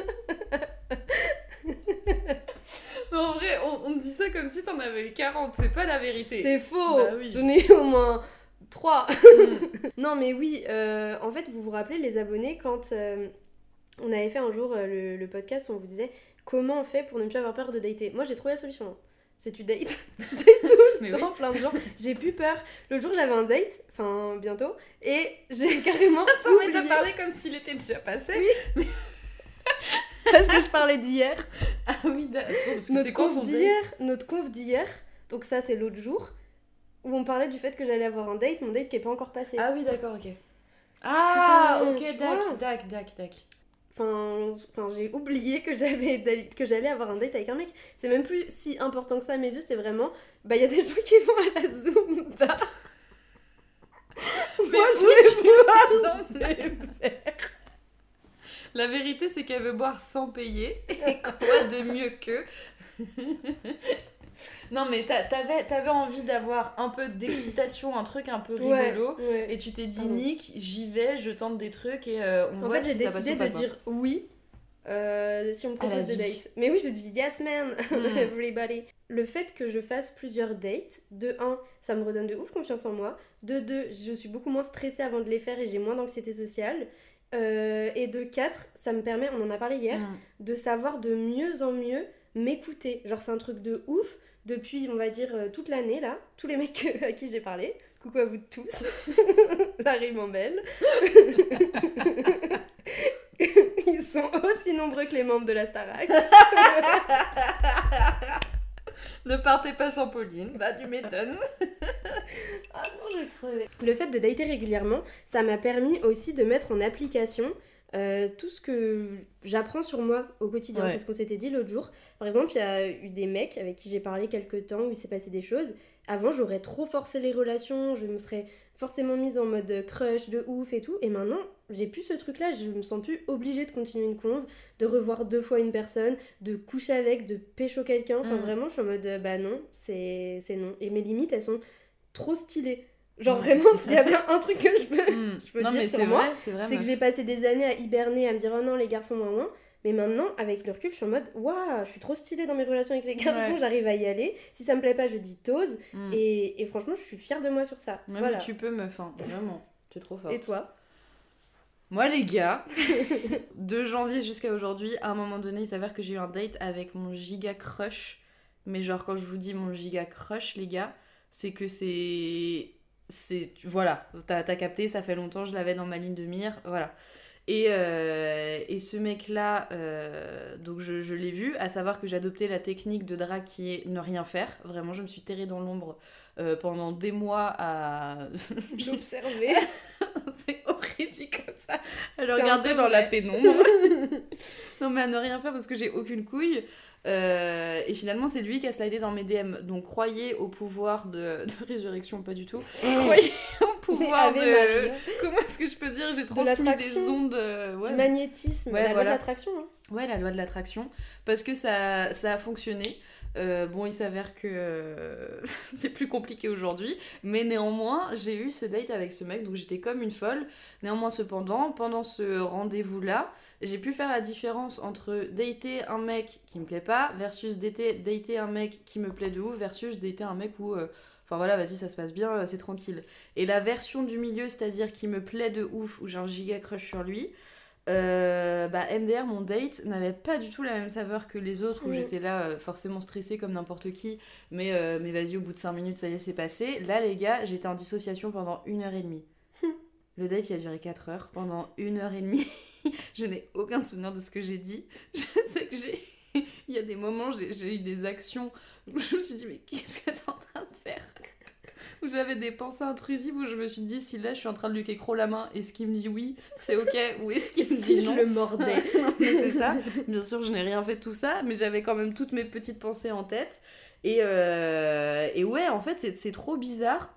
Mais en vrai, on, on dit ça comme si t'en avais eu 40, c'est pas la vérité. C'est faux. Bah oui. J'en ai au moins 3. Mm. non, mais oui, euh, en fait, vous vous rappelez, les abonnés, quand euh, on avait fait un jour euh, le, le podcast où on vous disait comment on fait pour ne plus avoir peur de dater. Moi, j'ai trouvé la solution. hein. C'est tu dates. (laughs) tu dates tout Mais le oui. temps, plein de gens. J'ai plus peur. Le jour, j'avais un date, enfin, bientôt, et j'ai (laughs) carrément Attends, mais oublié, t'as parlé comme s'il était déjà passé. Oui. (laughs) parce que je parlais d'hier. Ah oui, d'accord. Parce que Notre conf d'hier, notre conf d'hier, donc ça c'est l'autre jour, où on parlait du fait que j'allais avoir un date, mon date qui est pas encore passé. Ah oui, d'accord, ok. Ah, ça, ok, dac, dac, dac. Enfin, enfin j'ai oublié que j'avais que j'allais avoir un date avec un mec. C'est même plus si important que ça à mes yeux, c'est vraiment bah il y a des gens qui vont à la Zumba. (laughs) Mais Moi, je tu vas sans verres La vérité, c'est qu'elle veut boire sans payer. Et quoi de mieux que. Non, mais t'a- t'avais envie d'avoir un peu d'excitation, un truc un peu rigolo. ouais. Et tu t'es dit, Pardon. Nick, j'y vais, je tente des trucs et euh, on En voit fait, j'ai si décidé de dire oui euh, si on me propose des dates. Mais oui, je dis yes man, (laughs) Hmm. everybody. Le fait que je fasse plusieurs dates, de 1, ça me redonne de ouf confiance en moi. De 2, je suis beaucoup moins stressée avant de les faire et j'ai moins d'anxiété sociale. Euh, et de 4, ça me permet, on en a parlé hier, Mm. de savoir de mieux en mieux m'écouter. Genre, c'est un truc de ouf depuis, on va dire, euh, toute l'année là. Tous les mecs (laughs) à qui j'ai parlé. Coucou à vous tous. (laughs) La rime en belle. (laughs) Ils sont aussi nombreux que les membres de la Starac. Ne partez pas sans Pauline, bah tu m'étonnes. Ah non, je crevais. Le fait de dater régulièrement, ça m'a permis aussi de mettre en application euh, tout ce que j'apprends sur moi au quotidien. Ouais. C'est ce qu'on s'était dit l'autre jour. Par exemple, il y a eu des mecs avec qui j'ai parlé quelques temps où il s'est passé des choses. Avant, j'aurais trop forcé les relations, je me serais forcément mise en mode crush de ouf et tout. Et maintenant, j'ai plus ce truc-là, je me sens plus obligée de continuer une conve, de revoir deux fois une personne, de coucher avec, de pécho quelqu'un. Enfin, Mm. vraiment, je suis en mode bah non, c'est c'est non. Et mes limites, elles sont trop stylées. Genre Mm. vraiment, s'il y a bien un truc que je peux, Mm. je peux non, dire mais sur c'est moi, c'est que j'ai passé des années à hiberner, à me dire oh non, les garçons moins moins. Mais maintenant, avec le recul, je suis en mode waouh, je suis trop stylée dans mes relations avec les garçons, Ouais. j'arrive à y aller. Si ça me plaît pas, je dis tose. Mm. Et, et franchement, je suis fière de moi sur ça. Ouais, voilà. tu peux, meuf, hein, vraiment. T'es trop forte. Et toi? Moi, les gars, (laughs) de janvier jusqu'à aujourd'hui, à un moment donné, il s'avère que j'ai eu un date avec mon giga crush. Mais genre, quand je vous dis mon giga crush, les gars, c'est que c'est. C'est Voilà, t'as t'as capté, ça fait longtemps, je l'avais dans ma ligne de mire, voilà. Et, euh, et ce mec-là, euh, donc je, je l'ai vu, à savoir que adopté la technique de drague qui est ne rien faire. Vraiment, je me suis terrée dans l'ombre euh, pendant des mois à. (laughs) J'observais. (laughs) C'est horrible dit comme ça. À le regarder dans la pénombre. (laughs) non mais à ne rien faire parce que j'ai aucune couille. Euh, et finalement c'est lui qui a slidé dans mes DM. Donc croyez au pouvoir de, de résurrection, pas du tout. croyez au pouvoir de... Comment est-ce que je peux dire? J'ai transmis des ondes... euh, ouais. Du magnétisme, Ouais, la loi de l'attraction. hein. Ouais, la loi de l'attraction. Parce que ça, ça a fonctionné. Euh, bon, il s'avère que euh, (laughs) c'est plus compliqué aujourd'hui, mais néanmoins, j'ai eu ce date avec ce mec, donc j'étais comme une folle. Néanmoins, cependant, pendant ce rendez-vous-là, j'ai pu faire la différence entre dater un mec qui me plaît pas versus dater, un mec qui me plaît de ouf versus dater un mec où. euh, Enfin voilà, vas-y, ça se passe bien, c'est tranquille. Et la version du milieu, c'est-à-dire qui me plaît de ouf, où j'ai un giga crush sur lui, euh, bah MDR, mon date, n'avait pas du tout la même saveur que les autres, où Mm. j'étais là euh, forcément stressée comme n'importe qui, mais, euh, mais vas-y, au bout de 5 minutes, ça y est, c'est passé. Là, les gars, j'étais en dissociation pendant une heure et demie. (laughs) Le date, il a duré 4 heures. Pendant une heure et demie, (laughs) je n'ai aucun souvenir de ce que j'ai dit. (laughs) Je sais que j'ai... Il y a des moments, j'ai eu des actions où je me suis dit, mais qu'est-ce que t'es en train de faire Où j'avais des pensées intrusives, où je me suis dit, si là, je suis en train de lui kécro la main, est-ce qu'il me dit oui, c'est ok, ou est-ce qu'il me (laughs) Si dit je non le mordais. (laughs) c'est ça. Bien sûr, je n'ai rien fait de tout ça, mais j'avais quand même toutes mes petites pensées en tête. Et, euh, et ouais, en fait, c'est- c'est trop bizarre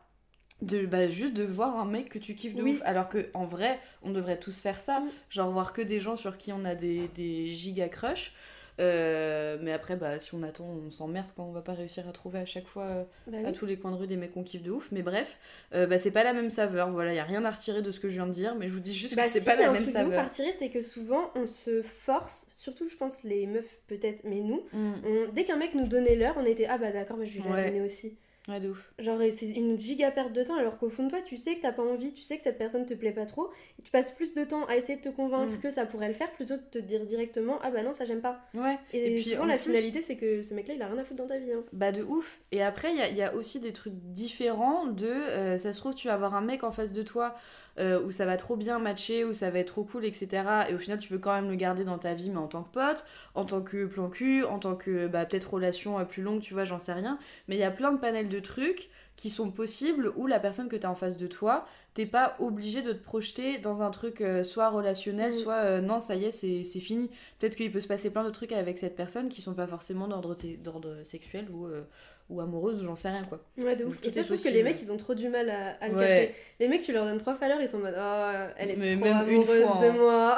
de bah, juste de voir un mec que tu kiffes de Oui. ouf. Alors que en vrai, on devrait tous faire ça. Genre voir que des gens sur qui on a des, des giga crush. Euh, mais après, bah, si on attend, on s'emmerde quand on va pas réussir à trouver à chaque fois euh, Bah à tous les coins de rue des mecs qu'on kiffe de ouf. Mais bref, euh, bah, c'est pas la même saveur. Voilà, y a rien à retirer de ce que je viens de dire, mais je vous dis juste Bah que c'est si, pas la un même truc de ouf à saveur. retirer, c'est que souvent on se force, surtout je pense les meufs peut-être, mais nous, Mm. on- dès qu'un mec nous donnait l'heure, on était ah bah d'accord, bah, je vais lui Ouais. la donner aussi. Ouais, de ouf. Genre c'est une giga perte de temps alors qu'au fond de toi tu sais que t'as pas envie, tu sais que cette personne te plaît pas trop, et tu passes plus de temps à essayer de te convaincre Mm. que ça pourrait le faire plutôt que de te dire directement ah bah non ça j'aime pas. Ouais. Et, Et puis, souvent en la plus- finalité c'est que ce mec là il a rien à foutre dans ta vie. hein. Bah de ouf. Et après, il y a, il y a aussi des trucs différents de... euh, ça se trouve, tu vas avoir un mec en face de toi euh, où ça va trop bien matcher, où ça va être trop cool, etc. Et au final, tu peux quand même le garder dans ta vie, mais en tant que pote, en tant que plan cul, en tant que bah, peut-être relation euh, plus longue, tu vois, j'en sais rien. Mais il y a plein de panels de trucs qui sont possibles où la personne que tu as en face de toi, t'es pas obligé de te projeter dans un truc euh, soit relationnel, soit euh, non, ça y est, c'est c'est fini. Peut-être qu'il peut se passer plein de trucs avec cette personne qui sont pas forcément d'ordre d'ordre sexuel ou, euh, ou amoureuse ou j'en sais rien quoi. Ouais de ouf. Et ça je trouve que les mecs ils ont trop du mal à, à le Ouais. capter. Les mecs tu leur donnes trois l'heure ils sont en mode oh elle est Mais trop amoureuse fois, de hein. moi.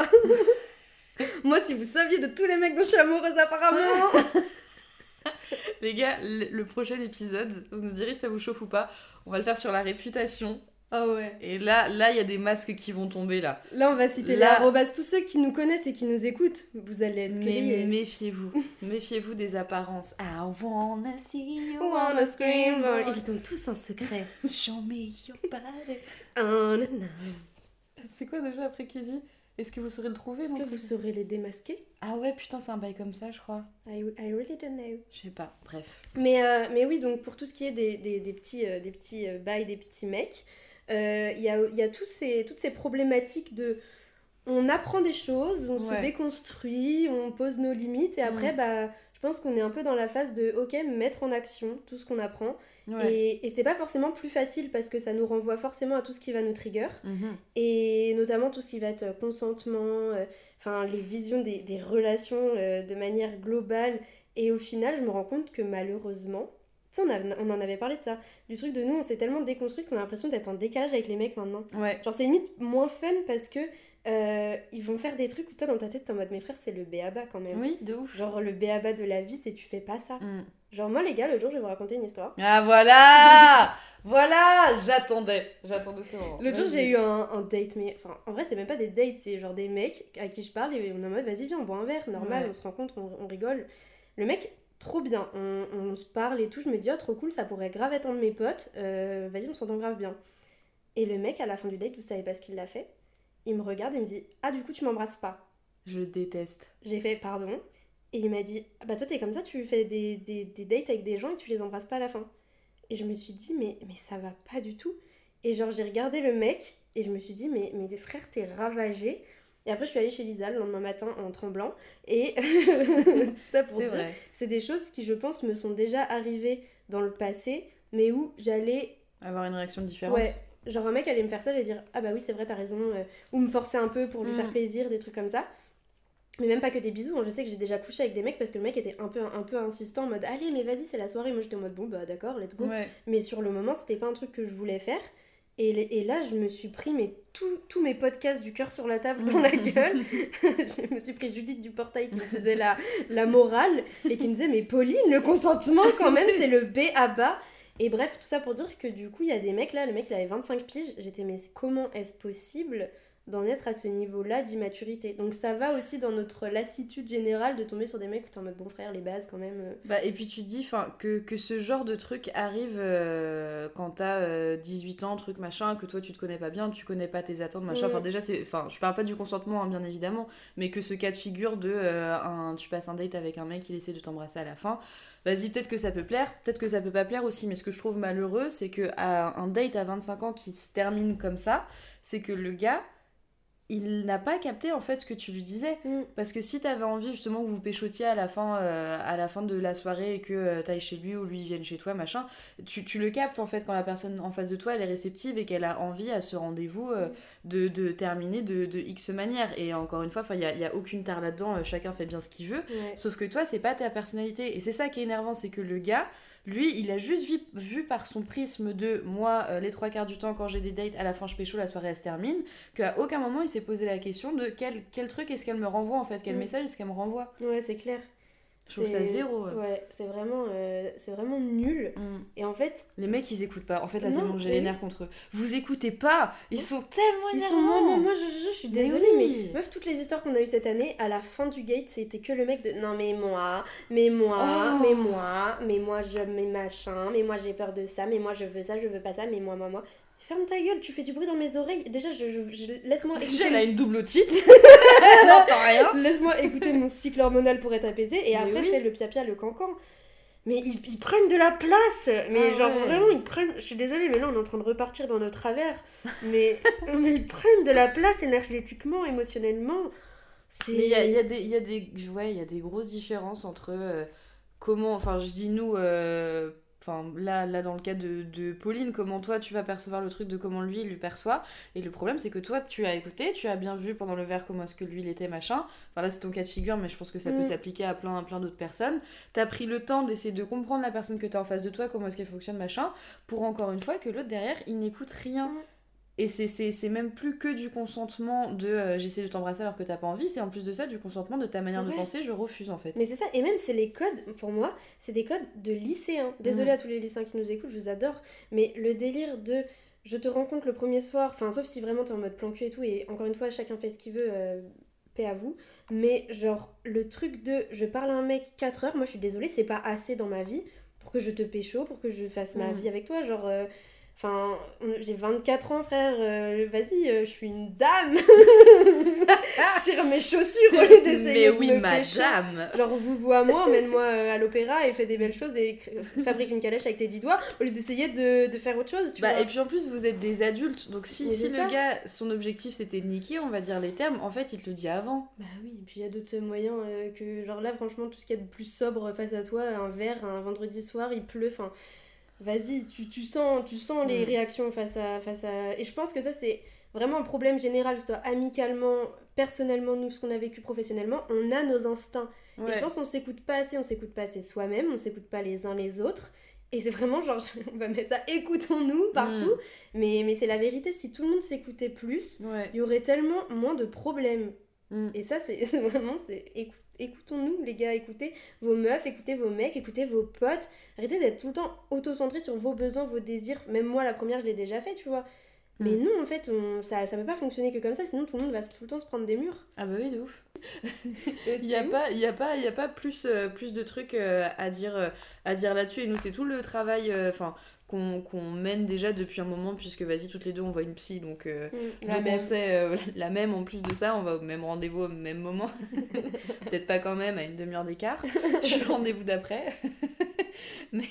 (laughs) moi si vous saviez de tous les mecs dont je suis amoureuse apparemment. (laughs) Les gars, le, le prochain épisode, vous nous direz si ça vous chauffe ou pas. On va le faire sur la réputation. Ah ouais. Et là, là, il y a des masques qui vont tomber là. Là, on va citer Là- les arrobas. Tous ceux qui nous connaissent et qui nous écoutent, vous allez être Mais méfiez-vous, (laughs) méfiez-vous des apparences. I wanna see you Wanna scream. Ils ont tous un secret. (laughs) Show me your body. Nanana. C'est quoi déjà après qui dit? Est-ce que vous saurez le trouver Est-ce que vous saurez les démasquer? Ah ouais, putain, c'est un bail comme ça, je crois. I, I really don't know. Je sais pas, bref. Mais, euh, mais oui, donc pour tout ce qui est des, des, des petits, euh, des petits euh, bails, des petits mecs, euh, il y, a, y a tous ces, toutes ces problématiques de... On apprend des choses, on se déconstruit, on pose nos limites et après, Mm. bah, je pense qu'on est un peu dans la phase de, ok, mettre en action tout ce qu'on apprend. Ouais. Et, et c'est pas forcément plus facile parce que ça nous renvoie forcément à tout ce qui va nous trigger. Mhm. Et notamment tout ce qui va être consentement, euh, enfin les visions des, des relations euh, de manière globale. Et au final, je me rends compte que malheureusement, on, a- on en avait parlé de ça, du truc de nous, on s'est tellement déconstruit qu'on a l'impression d'être en décalage avec les mecs maintenant. Ouais. Genre c'est limite moins fun parce que euh, ils vont faire des trucs où toi dans ta tête t'es en mode mes frères c'est le béaba quand même. Oui, de ouf. Genre le béaba de la vie c'est tu fais pas ça. Mm. Genre moi les gars le jour je vais vous raconter une histoire. Ah voilà (laughs) Voilà J'attendais. J'attendais ce moment. L'autre jour, j'ai eu un, un date, mais enfin, en vrai, c'est même pas des dates, c'est genre des mecs à qui je parle et on est en mode vas-y, viens, on boit un verre, normal, Ouais. on se rencontre, on, on rigole. Le mec, trop bien, on, on se parle et tout, je me dis, oh, trop cool, ça pourrait grave être un de mes potes, euh, vas-y, on s'entend grave bien. Et le mec, à la fin du date, vous savez pas ce qu'il a fait Il me regarde et me dit, ah, du coup, tu m'embrasses pas. Je le déteste. J'ai fait, pardon. Et il m'a dit, ah, bah toi, t'es comme ça, tu fais des, des, des dates avec des gens et tu les embrasses pas à la fin. Et je me suis dit, mais, mais ça va pas du tout. Et genre, j'ai regardé le mec et je me suis dit, mais, mais frère, t'es ravagé. Et après, je suis allée chez Lisa le lendemain matin en tremblant. Et (laughs) tout ça pour dire, c'est des choses qui, je pense, me sont déjà arrivées dans le passé, mais où j'allais Avoir une réaction différente. Ouais, genre un mec allait me faire ça, j'allais dire ah bah oui c'est vrai t'as raison, euh, ou me forcer un peu pour lui Mm. faire plaisir, des trucs comme ça. Mais même pas que des bisous, hein. je sais que j'ai déjà couché avec des mecs parce que le mec était un peu, un peu insistant en mode allez mais vas-y c'est la soirée, moi j'étais en mode bon bah d'accord let's go. Ouais. Mais sur le moment c'était pas un truc que je voulais faire. Et, et, là, je me suis pris mais tous mes podcasts du cœur sur la table dans la (laughs) gueule. (laughs) je me suis pris Judith du portail qui me faisait la, la morale et qui me disait Mais Pauline, le consentement, quand même, c'est le B à bas. Et bref, tout ça pour dire que du coup, il y a des mecs là, le mec il avait 25 piges. J'étais Mais comment est-ce possible d'en être à ce niveau-là d'immaturité. Donc ça va aussi dans notre lassitude générale de tomber sur des mecs où t'es en mode bon frère, les bases quand même. Euh. Bah, et puis tu te dis que, que ce genre de truc arrive euh, quand t'as 18 euh, ans, truc machin, que toi tu te connais pas bien, tu connais pas tes attentes, machin. Enfin déjà, c'est, enfin, je parle pas du consentement hein, bien évidemment, mais que ce cas de figure de un, tu passes un date avec un mec, il essaie de t'embrasser à la fin. Vas-y, peut-être que ça peut plaire, peut-être que ça peut pas plaire aussi, mais ce que je trouve malheureux, c'est que à un date à 25 ans qui se termine comme ça, c'est que le gars, il n'a pas capté en fait ce que tu lui disais. Mm. Parce que si t'avais envie justement que vous péchotiez à la fin, euh, à la fin de la soirée et que euh, t'ailles chez lui ou lui vienne chez toi, machin, tu, le captes en fait quand la personne en face de toi elle est réceptive et qu'elle a envie à ce rendez-vous euh, mm. de, terminer de, X manière. Et encore une fois, il n'y a, y a, aucune tare là-dedans, chacun fait bien ce qu'il veut. Sauf que toi, c'est pas ta personnalité. Et c'est ça qui est énervant, c'est que le gars lui, il a juste vu, par son prisme de moi, euh, les trois quarts du temps, quand j'ai des dates, à la fin je pécho, la soirée elle se termine, qu'à aucun moment il s'est posé la question de quel, quel truc est-ce qu'elle me renvoie en fait, quel mm. message est-ce qu'elle me renvoie. Ouais, c'est clair. Je trouve ça zéro. Ouais, c'est vraiment, euh, c'est vraiment nul. Mm. Et en fait. Les mecs, ils écoutent pas. En fait, là, c'est bon, j'ai les nerfs contre eux. Vous écoutez pas Ils sont tellement Ils sont. Moi, moi, moi je, je, suis désolée, mais, meuf, toutes les histoires qu'on a eues cette année, à la fin du gate, c'était que le mec de non, mais moi, mais moi, oh. mais moi, mais moi, je, mais machin, mais moi, j'ai peur de ça, mais moi, je veux ça, je veux pas ça, mais moi, moi, moi. Ferme ta gueule, tu fais du bruit dans mes oreilles. Déjà, je, je, laisse-moi Déjà, elle a une double otite. (laughs) n'entend rien. Laisse-moi écouter mon cycle hormonal pour être apaisé. Et après, je fais le pia-pia, le cancan. Mais ils, prennent de la place. Mais ah genre, vraiment, ils prennent. Je suis désolée, mais là, on est en train de repartir dans notre travers. Mais, (laughs) mais ils prennent de la place énergétiquement, émotionnellement. Mais il y a, y, a des, y, a des, ouais, y a des grosses différences entre euh, comment. Enfin, je dis nous. Euh, Enfin, là, là, dans le cas de, Pauline, comment toi tu vas percevoir le truc de comment lui il lui perçoit. Et le problème, c'est que toi, tu as écouté, tu as bien vu pendant le verre comment est-ce que lui il était, machin. Enfin, là, c'est ton cas de figure, mais je pense que ça peut mm. s'appliquer à plein, plein d'autres personnes. T'as pris le temps d'essayer de comprendre la personne que t'as en face de toi, comment est-ce qu'elle fonctionne, machin, pour encore une fois que l'autre derrière, il n'écoute rien. Mm. Et c'est même plus que du consentement de euh, j'essaie de t'embrasser alors que t'as pas envie, c'est en plus de ça du consentement de ta manière de penser, je refuse en fait. Mais c'est ça, et même c'est les codes, pour moi, c'est des codes de lycéens. Désolée à tous les lycéens qui nous écoutent, je vous adore, mais le délire de je te rencontre le premier soir, enfin sauf si vraiment t'es en mode plan cul et tout, et encore une fois, chacun fait ce qu'il veut, euh, paix à vous, mais genre le truc de je parle à un mec 4 heures, moi je suis désolée, c'est pas assez dans ma vie pour que je te pécho, pour que je fasse ma mm. vie avec toi, genre. Euh, Enfin, j'ai 24 ans, frère. Euh, vas-y, euh, je suis une dame. (laughs) Sur mes chaussures au lieu d'essayer Mais oui, me madame. Genre, vous vois moi, emmène-moi euh, à l'opéra et fais des belles choses et fabrique une calèche avec tes 10 doigts au lieu d'essayer de, de, faire autre chose. Tu bah, vois. Et puis en plus, vous êtes des adultes. Donc, si, si le gars, son objectif c'était de niquer, on va dire les termes, en fait, il te le dit avant. Bah oui, et puis il y a d'autres moyens que, genre là, franchement, tout ce qu'il y a de plus sobre face à toi, un verre, un vendredi soir, il pleut, enfin vas-y, tu, tu, sens, tu sens les réactions face à, face à... Et je pense que ça, c'est vraiment un problème général, soit amicalement, personnellement, nous, ce qu'on a vécu professionnellement, on a nos instincts. Et je pense qu'on s'écoute pas assez, on s'écoute pas assez soi-même, on s'écoute pas les uns les autres. Et c'est vraiment genre, (laughs) on va mettre ça, écoutons-nous partout. Mm. Mais, mais c'est la vérité, si tout le monde s'écoutait plus, il y aurait tellement moins de problèmes. Mm. Et ça, c'est (laughs) vraiment, c'est écoute écoutons-nous, les gars, écoutez vos meufs, écoutez vos mecs, écoutez vos potes. Arrêtez d'être tout le temps auto-centré sur vos besoins, vos désirs. Même moi, la première, je l'ai déjà fait, tu vois. Mais mm. non, en fait, ça, ça peut pas fonctionner que comme ça, sinon tout le monde va tout le temps se prendre des murs. Ah bah oui, de ouf. (laughs) Il n'y a, pas, y a, pas, y a pas plus, euh, plus de trucs euh, à dire, euh, à dire là-dessus. Et nous, c'est tout le travail. Enfin, qu'on mène déjà depuis un moment, puisque vas-y, toutes les deux on voit une psy, donc, euh, mm, la, même. Euh, la même en plus de ça, on va au même rendez-vous au même moment. (laughs) Peut-être pas quand même à une demi-heure d'écart, je suis le rendez-vous d'après. (laughs) mais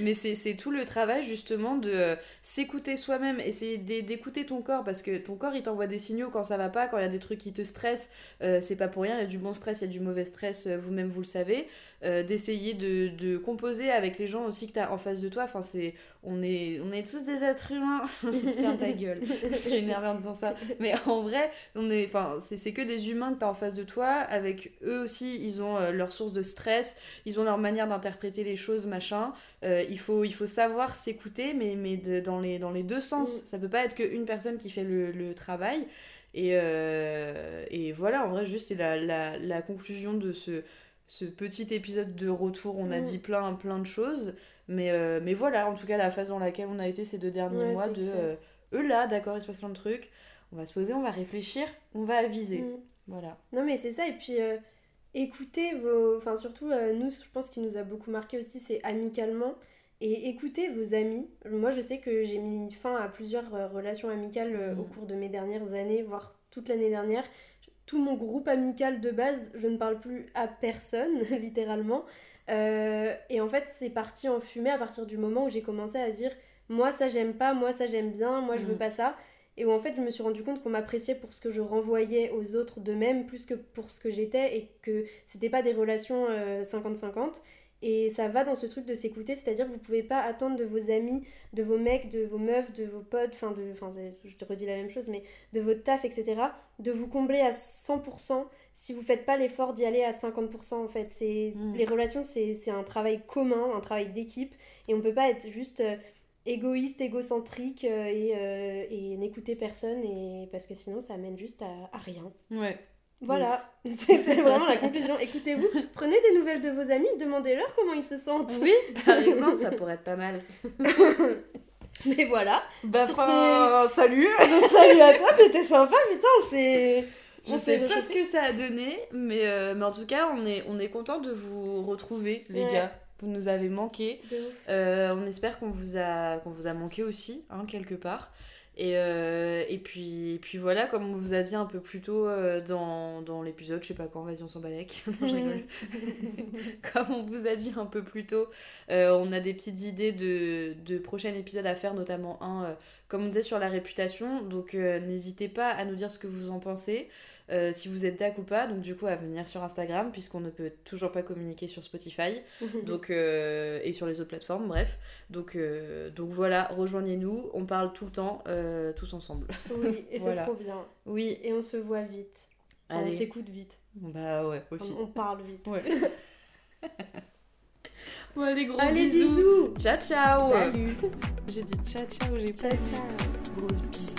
mais c'est tout le travail justement de euh, s'écouter soi-même, essayer d'écouter ton corps, parce que ton corps il t'envoie des signaux quand ça va pas, quand il y a des trucs qui te stressent, c'est pas pour rien, il y a du bon stress, il y a du mauvais stress, vous-même vous le savez. D'essayer de, de composer avec les gens aussi que tu as en face de toi, enfin c'est on est, on est tous des êtres humains. (laughs) Ferme ta gueule. Je suis énervée en disant ça. Mais en vrai, on est, enfin, c'est que des humains que tu as en face de toi. Avec eux aussi, ils ont euh, leur source de stress, ils ont leur manière d'interpréter les choses machin. Euh, il, faut, il faut savoir s'écouter, mais, mais de- dans, les, dans les deux sens. Mm. Ça peut pas être qu'une personne qui fait le, le travail. Et, euh, et voilà, en vrai, juste c'est la, la, la conclusion de ce, ce petit épisode de retour. On a Mm. dit plein, plein de choses. Mais, euh, mais voilà, en tout cas, la phase dans laquelle on a été ces deux derniers Ouais, mois, de euh, eux là, d'accord, il se passe plein de trucs. On va se poser, on va réfléchir, on va aviser. Mm. Voilà. Non mais c'est ça, et puis euh, écoutez vos... Enfin surtout, euh, nous, je pense qu'il nous a beaucoup marqué aussi, c'est amicalement. Et écoutez vos amis. Moi je sais que j'ai mis fin à plusieurs relations amicales euh, au Mm. cours de mes dernières années, voire toute l'année dernière. Tout mon groupe amical de base, je ne parle plus à personne, (laughs) littéralement. Euh, et en fait c'est parti en fumée à partir du moment où j'ai commencé à dire moi ça j'aime pas, moi ça j'aime bien, moi je veux Mm. pas ça. Et où en fait je me suis rendu compte qu'on m'appréciait pour ce que je renvoyais aux autres de même plus que pour ce que j'étais et que c'était pas des relations euh, 50-50. Et ça va dans ce truc de s'écouter, c'est-à-dire que vous pouvez pas attendre de vos amis, de vos mecs, de vos meufs, de vos potes, enfin de, enfin je te redis la même chose, mais de votre taf, etc. De vous combler à 100% si vous faites pas l'effort d'y aller à 50% en fait. C'est Mm. les relations, c'est c'est un travail commun, un travail d'équipe, et on peut pas être juste euh, égoïste, égocentrique euh, et, euh, et n'écouter personne, et parce que sinon ça amène juste à, à rien. Ouais. Voilà, (laughs) c'était vraiment la (laughs) conclusion. Écoutez-vous, prenez des nouvelles de vos amis, demandez-leur comment ils se sentent. Oui, par (laughs) exemple, ça pourrait être pas mal. Mais voilà. Bah, Sur enfin, salut Salut à toi, c'était sympa, putain, c'est. Je On sais pas ce que ça a donné, mais, euh, mais en tout cas, on est, on est content de vous retrouver, les Ouais. gars. Vous nous avez manqué. De ouf. Euh, on espère qu'on vous, a, qu'on vous a manqué aussi, hein, quelque part. Et, euh, et, puis, et puis voilà, comme on vous a dit un peu plus tôt euh, dans, dans l'épisode, je sais pas quand, vas-y, on s'en balèque. (laughs) Non, je rigole. (laughs) comme on vous a dit un peu plus tôt, euh, on a des petites idées de, de prochains épisodes à faire, notamment un, euh, comme on disait, sur la réputation. Donc n'hésitez pas à nous dire ce que vous en pensez, euh, si vous êtes d'accord ou pas. Donc du coup, à venir sur Instagram, puisqu'on ne peut toujours pas communiquer sur Spotify (laughs) donc, euh, et sur les autres plateformes, bref. Donc, euh, donc voilà, rejoignez-nous, on parle tout le temps, tous ensemble. Oui, et c'est (laughs) trop bien. Oui, Et on se voit vite. Enfin, on s'écoute vite. Bah ouais, aussi. On, on parle vite. Ouais. (laughs) bon, allez, gros Allez, bisous. bisous Ciao, ciao. Salut J'ai dit ciao, ciao, j'ai pas Ciao, ciao Grosse bise.